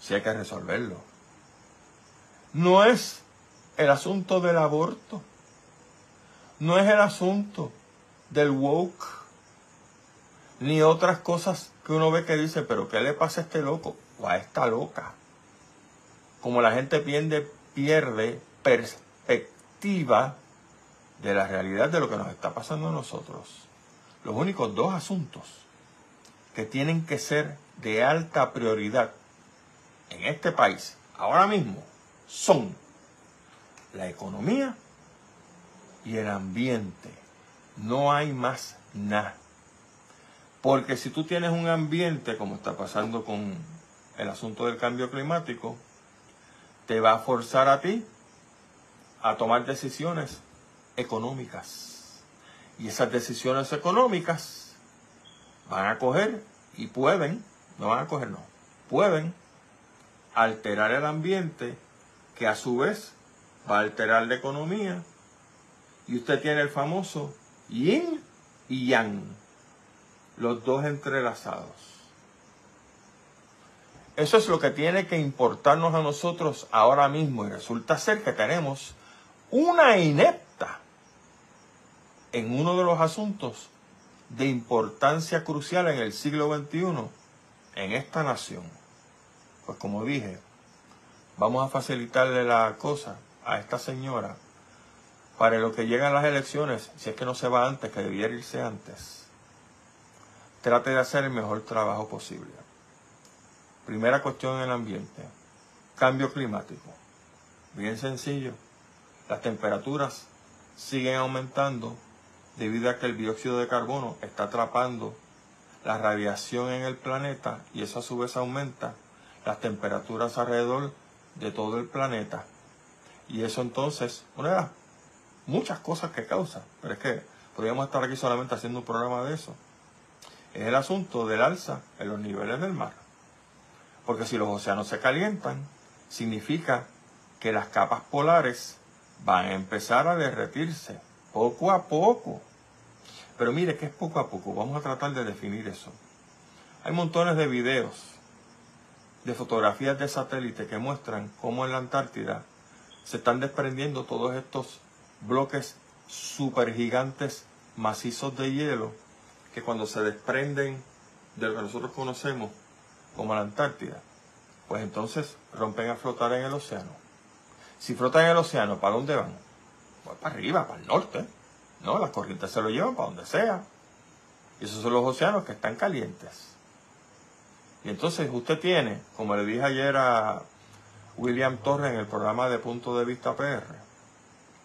si hay que resolverlo. No es el asunto del aborto. No es el asunto del woke. Ni otras cosas que uno ve que dice, pero ¿qué le pasa a este loco? O a esta loca. Como la gente pierde, pierde perspectiva de la realidad de lo que nos está pasando a nosotros. Los únicos dos asuntos que tienen que ser de alta prioridad en este país ahora mismo son la economía y el ambiente. No hay más nada. Porque si tú tienes un ambiente, como está pasando con el asunto del cambio climático, te va a forzar a ti a tomar decisiones económicas. Y esas decisiones económicas van a coger y pueden, no van a coger, no, pueden alterar el ambiente que a su vez va a alterar la economía. Y usted tiene el famoso yin y yang, los dos entrelazados. Eso es lo que tiene que importarnos a nosotros ahora mismo y resulta ser que tenemos una inepta en uno de los asuntos de importancia crucial en el siglo XXI en esta nación. Pues como dije, vamos a facilitarle la cosa a esta señora para lo que llegan las elecciones, si es que no se va antes, que debiera irse antes, trate de hacer el mejor trabajo posible. Primera cuestión en el ambiente, cambio climático. Bien sencillo, las temperaturas siguen aumentando debido a que el dióxido de carbono está atrapando la radiación en el planeta y eso a su vez aumenta las temperaturas alrededor de todo el planeta y eso entonces, una de las muchas cosas que causa, pero es que podríamos estar aquí solamente haciendo un programa de eso, es el asunto del alza en los niveles del mar. Porque si los océanos se calientan, significa que las capas polares van a empezar a derretirse poco a poco. Pero mire que es poco a poco, vamos a tratar de definir eso. Hay montones de videos, de fotografías de satélite que muestran cómo en la Antártida se están desprendiendo todos estos bloques supergigantes macizos de hielo que cuando se desprenden de lo que nosotros conocemos como la Antártida, pues entonces rompen a flotar en el océano. Si flotan en el océano, ¿para dónde van? Pues para arriba, para el norte. No, las corrientes se lo llevan para donde sea. Y esos son los océanos que están calientes. Y entonces usted tiene, como le dije ayer a William Torres en el programa de Punto de Vista PR,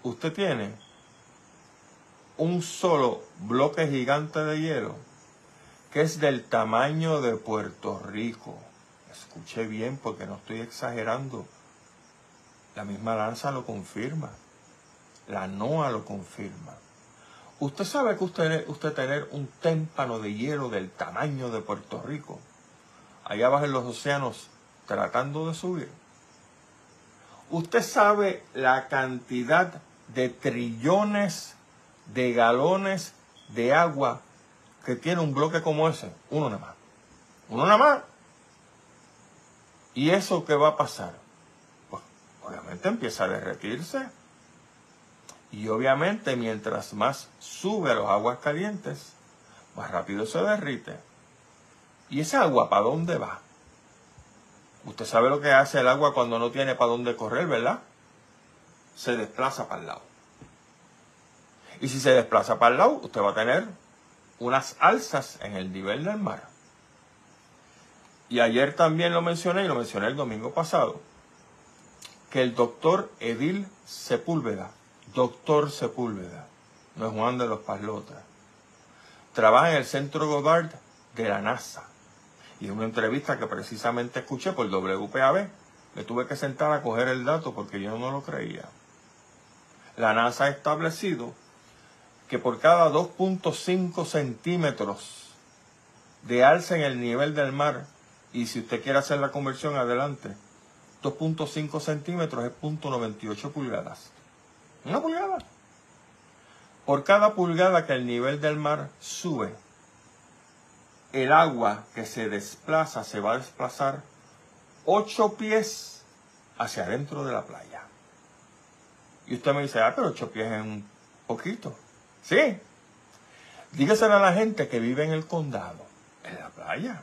usted tiene un solo bloque gigante de hielo que es del tamaño de Puerto Rico. Escuche bien porque no estoy exagerando. La misma lanza lo confirma. La NOAA lo confirma. Usted sabe que usted, usted tener un témpano de hielo del tamaño de Puerto Rico, allá abajo en los océanos, tratando de subir. Usted sabe la cantidad de trillones de galones de agua que tiene un bloque como ese, uno nada más. Uno nada más. ¿Y eso qué va a pasar? Pues obviamente empieza a derretirse. Y obviamente mientras más sube a los aguas calientes, más rápido se derrite. ¿Y esa agua para dónde va? Usted sabe lo que hace el agua cuando no tiene para dónde correr, ¿verdad? Se desplaza para el lado. Y si se desplaza para el lado, usted va a tener unas alzas en el nivel del mar. Y ayer también lo mencioné y lo mencioné el domingo pasado, que el doctor Edil Sepúlveda, doctor Sepúlveda, no es Juan de los Paslotas, trabaja en el Centro Goddard de la NASA. Y en una entrevista que precisamente escuché por WPAB, me tuve que sentar a coger el dato porque yo no lo creía. La NASA ha establecido que por cada 2.5 centímetros de alza en el nivel del mar, y si usted quiere hacer la conversión adelante, 2.5 centímetros es 0.98 pulgadas. Una pulgada. Por cada pulgada que el nivel del mar sube, el agua que se desplaza se va a desplazar 8 pies hacia adentro de la playa. Y usted me dice, ah, pero 8 pies es un poquito. Sí. Dígaselo a la gente que vive en el condado, en la playa.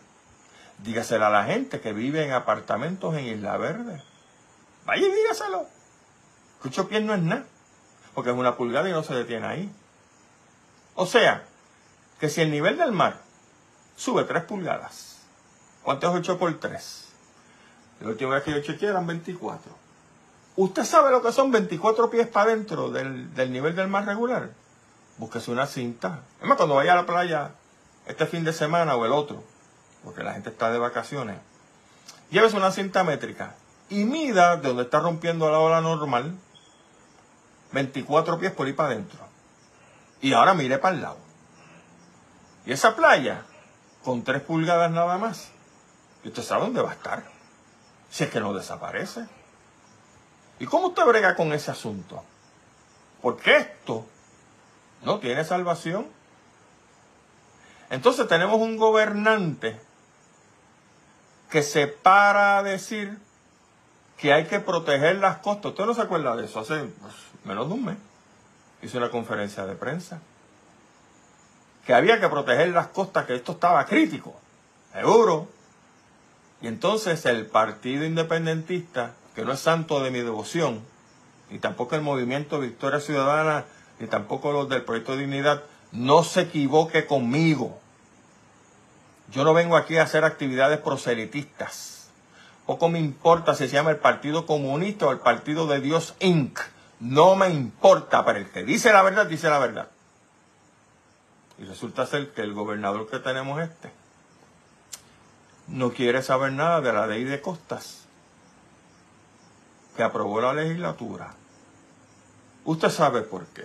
Dígaselo a la gente que vive en apartamentos en Isla Verde. Vaya y dígaselo. Escucho pies no es nada. Porque es una pulgada y no se detiene ahí. O sea, que si el nivel del mar sube 3 pulgadas, ¿cuánto es 8 por 3? La última vez que yo chequeé eran 24. ¿Usted sabe lo que son 24 pies para adentro del, del nivel del mar regular? Búsquese una cinta. Es más, cuando vaya a la playa este fin de semana o el otro, porque la gente está de vacaciones, llévese una cinta métrica y mida de donde está rompiendo la ola normal 24 pies por ahí para adentro. Y ahora mire para el lado. Y esa playa, con 3 pulgadas nada más, y usted sabe dónde va a estar. Si es que no desaparece. ¿Y cómo usted brega con ese asunto? Porque esto no tiene salvación. Entonces tenemos un gobernante que se para a decir que hay que proteger las costas. Usted no se acuerda de eso, hace pues, menos de un mes. Hizo una conferencia de prensa. Que había que proteger las costas, que esto estaba crítico. Seguro. Y entonces el Partido Independentista, que no es santo de mi devoción, y tampoco el Movimiento Victoria Ciudadana ni tampoco los del Proyecto de Dignidad, no se equivoque conmigo. Yo no vengo aquí a hacer actividades proselitistas. Poco me importa si se llama el Partido Comunista o el Partido de Dios Inc. No me importa, pero el que dice la verdad, dice la verdad. Y resulta ser que el gobernador que tenemos este no quiere saber nada de la ley de costas que aprobó la legislatura. Usted sabe por qué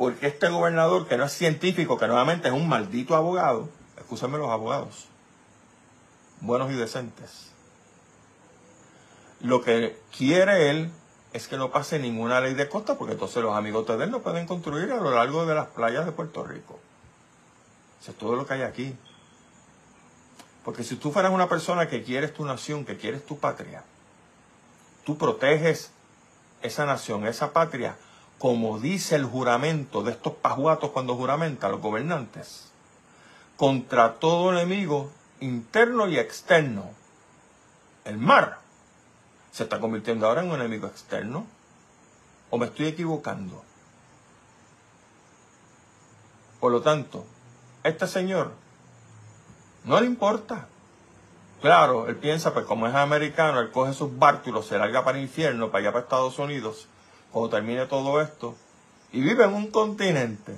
porque este gobernador, que no es científico, que nuevamente es un maldito abogado, escúchame los abogados, buenos y decentes, lo que quiere él es que no pase ninguna ley de costa, porque entonces los amigos de él no pueden construir a lo largo de las playas de Puerto Rico. Eso es todo lo que hay aquí. Porque si tú fueras una persona que quieres tu nación, que quieres tu patria, tú proteges esa nación, esa patria, como dice el juramento de estos pajuatos cuando juramentan los gobernantes, contra todo enemigo interno y externo. El mar se está convirtiendo ahora en un enemigo externo. ¿O me estoy equivocando? Por lo tanto, este señor no le importa. Claro, él piensa, pues como es americano, él coge sus bártulos, se larga para el infierno, para allá para Estados Unidos, cuando termine todo esto, y vive en un continente.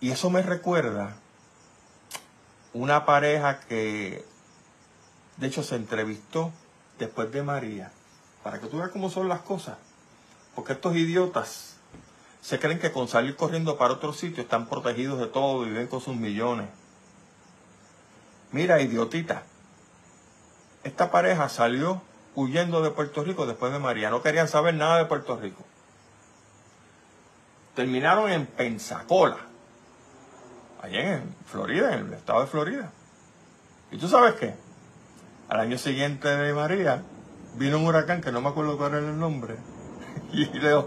Y eso me recuerda una pareja que, de hecho, se entrevistó después de María, para que tú veas cómo son las cosas. Porque estos idiotas se creen que con salir corriendo para otro sitio están protegidos de todo, viven con sus millones. Mira, idiotita, esta pareja salió huyendo de Puerto Rico después de María. No querían saber nada de Puerto Rico. Terminaron en Pensacola, allá en Florida, en el estado de Florida. ¿Y tú sabes qué? Al año siguiente de María vino un huracán que no me acuerdo cuál era el nombre y los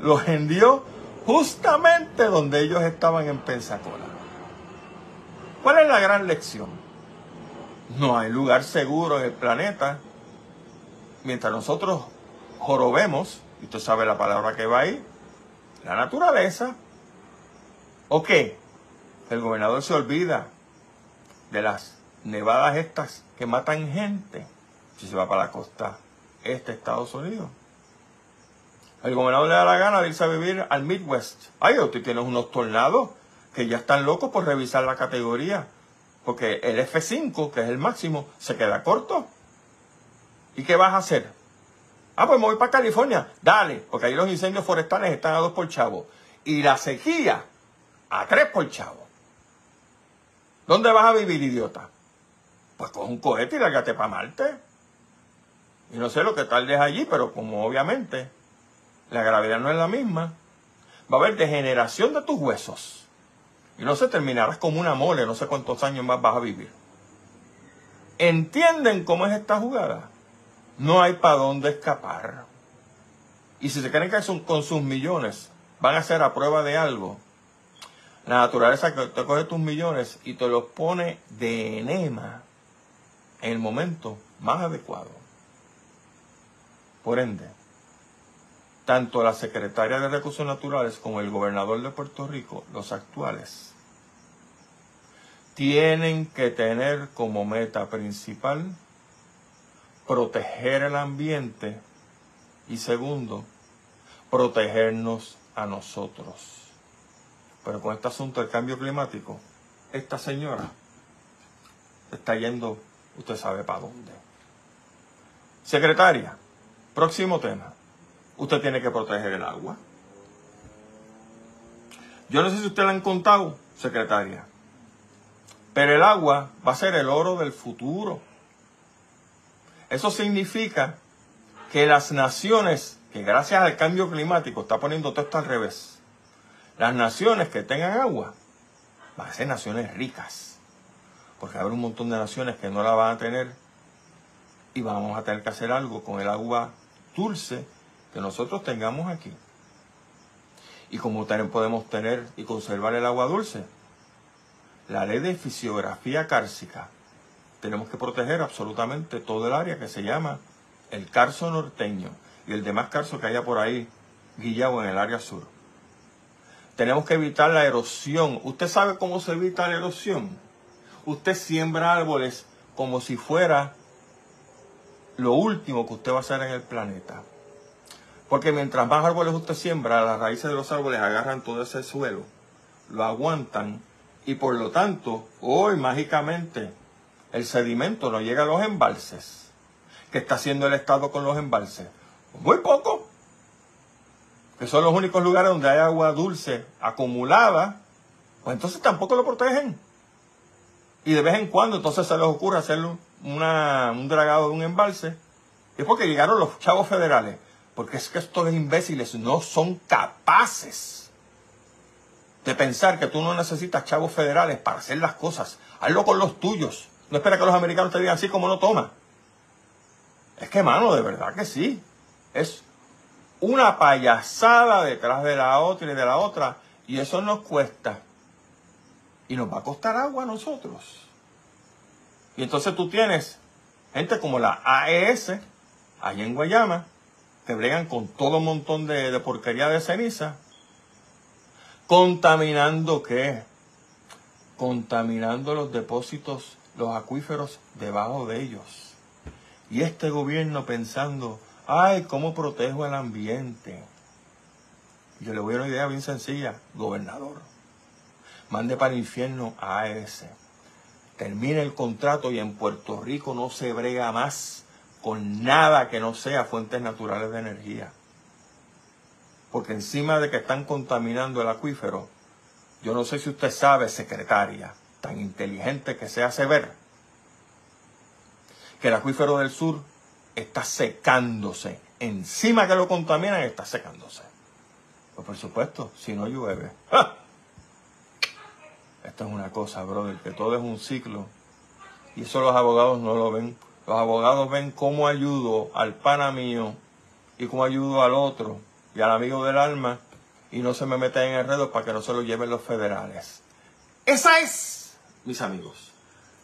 lo hendió justamente donde ellos estaban en Pensacola. ¿Cuál es la gran lección? No hay lugar seguro en el planeta mientras nosotros jorobemos, y usted sabe la palabra que va ahí, la naturaleza. ¿O qué? El gobernador se olvida de las nevadas estas que matan gente si se va para la costa este Estados Unidos. El gobernador le da la gana de irse a vivir al Midwest. Ay, usted tiene unos tornados que ya están locos por revisar la categoría. Porque el F5, que es el máximo, se queda corto. ¿Y qué vas a hacer? Ah, pues me voy para California. Dale, porque ahí los incendios forestales están a dos por chavo. Y la sequía a tres por chavo. ¿Dónde vas a vivir, idiota? pues coge un cohete y lárgate para Marte. Y no sé lo que tardes allí, pero como obviamente la gravedad no es la misma, va a haber degeneración de tus huesos. Y no se terminarás como una mole, no sé cuántos años más vas a vivir. ¿Entienden cómo es esta jugada? No hay para dónde escapar. Y si se creen que son con sus millones van a hacer a prueba de algo, la naturaleza que te coge tus millones y te los pone de enema en el momento más adecuado. Por ende, tanto la secretaria de Recursos Naturales como el gobernador de Puerto Rico, los actuales, tienen que tener como meta principal proteger el ambiente y segundo, protegernos a nosotros. Pero con este asunto del cambio climático, esta señora está yendo usted sabe para dónde. Secretaria, próximo tema. Usted tiene que proteger el agua. Yo no sé si usted la han contado, secretaria, pero el agua va a ser el oro del futuro. Eso significa que las naciones, que gracias al cambio climático está poniendo todo esto al revés, las naciones que tengan agua van a ser naciones ricas porque habrá un montón de naciones que no la van a tener y vamos a tener que hacer algo con el agua dulce que nosotros tengamos aquí. Y como podemos tener y conservar el agua dulce, la ley de fisiografía cárcica, tenemos que proteger absolutamente todo el área que se llama el carso norteño y el demás carso que haya por ahí guillado en el área sur. Tenemos que evitar la erosión. ¿Usted sabe cómo se evita la erosión? usted siembra árboles como si fuera lo último que usted va a hacer en el planeta. Porque mientras más árboles usted siembra, las raíces de los árboles agarran todo ese suelo, lo aguantan y por lo tanto, hoy mágicamente, el sedimento no llega a los embalses. ¿Qué está haciendo el Estado con los embalses? Muy poco. Que son los únicos lugares donde hay agua dulce acumulada. Pues entonces tampoco lo protegen. Y de vez en cuando entonces se les ocurre hacer un dragado de un embalse Es porque llegaron los chavos federales. Porque es que estos imbéciles no son capaces de pensar que tú no necesitas chavos federales para hacer las cosas. Hazlo con los tuyos. No espera que los americanos te digan así como no toma. Es que, mano, de verdad que sí. Es una payasada detrás de la otra y de la otra. Y eso nos cuesta. Y nos va a costar agua a nosotros. Y entonces tú tienes gente como la AES, allá en Guayama, que bregan con todo un montón de, de porquería de ceniza. ¿Contaminando qué? Contaminando los depósitos, los acuíferos debajo de ellos. Y este gobierno pensando, ay, ¿cómo protejo el ambiente? Yo le voy a una idea bien sencilla, gobernador. Mande para el infierno a AES. Termine el contrato y en Puerto Rico no se brega más con nada que no sea fuentes naturales de energía. Porque encima de que están contaminando el acuífero, yo no sé si usted sabe, secretaria, tan inteligente que se hace ver, que el acuífero del sur está secándose. Encima que lo contaminan, está secándose. Pues por supuesto, si no llueve. Esto es una cosa, brother, que todo es un ciclo. Y eso los abogados no lo ven. Los abogados ven cómo ayudo al pana mío y cómo ayudo al otro y al amigo del alma y no se me meten en enredos para que no se lo lleven los federales. Esa es, mis amigos,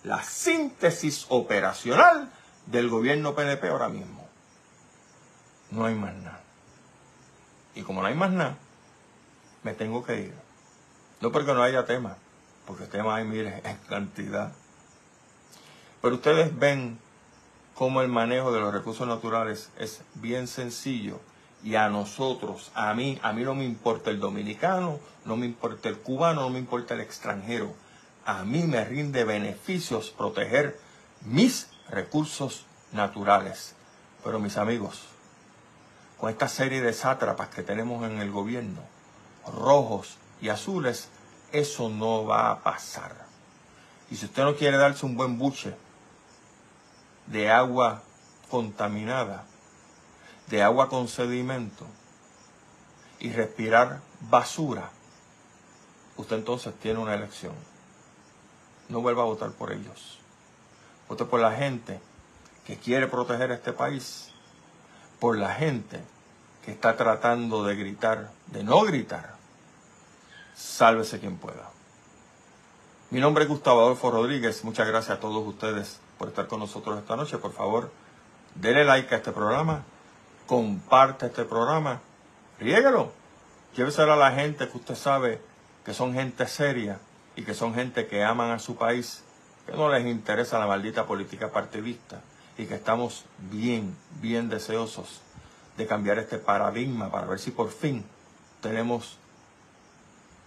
la síntesis operacional del gobierno PNP ahora mismo. No hay más nada. Y como no hay más nada, me tengo que ir. No porque no haya tema, porque tema hay, mire, en cantidad. Pero ustedes ven cómo el manejo de los recursos naturales es bien sencillo y a nosotros, a mí, a mí no me importa el dominicano, no me importa el cubano, no me importa el extranjero. A mí me rinde beneficios proteger mis recursos naturales. Pero mis amigos, con esta serie de sátrapas que tenemos en el gobierno, rojos y azules, eso no va a pasar. Y si usted no quiere darse un buen buche de agua contaminada, de agua con sedimento y respirar basura, usted entonces tiene una elección. No vuelva a votar por ellos. Vote por la gente que quiere proteger este país, por la gente que está tratando de gritar, de no gritar, sálvese quien pueda. Mi nombre es Gustavo Adolfo Rodríguez. Muchas gracias a todos ustedes por estar con nosotros esta noche. Por favor, denle like a este programa, comparte este programa, riéguelo, lléveselo a la gente que usted sabe que son gente seria y que son gente que aman a su país, que no les interesa la maldita política partidista y que estamos bien, bien deseosos de cambiar este paradigma para ver si por fin tenemos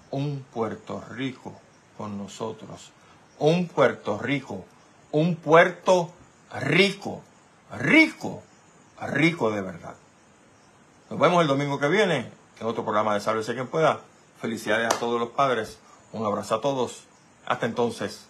un Puerto Rico con nosotros. Un Puerto Rico, un Puerto Rico, rico rico de verdad. Nos vemos el domingo que viene en otro programa de Sálvese quien pueda. Felicidades a todos los padres. Un abrazo a todos. Hasta entonces.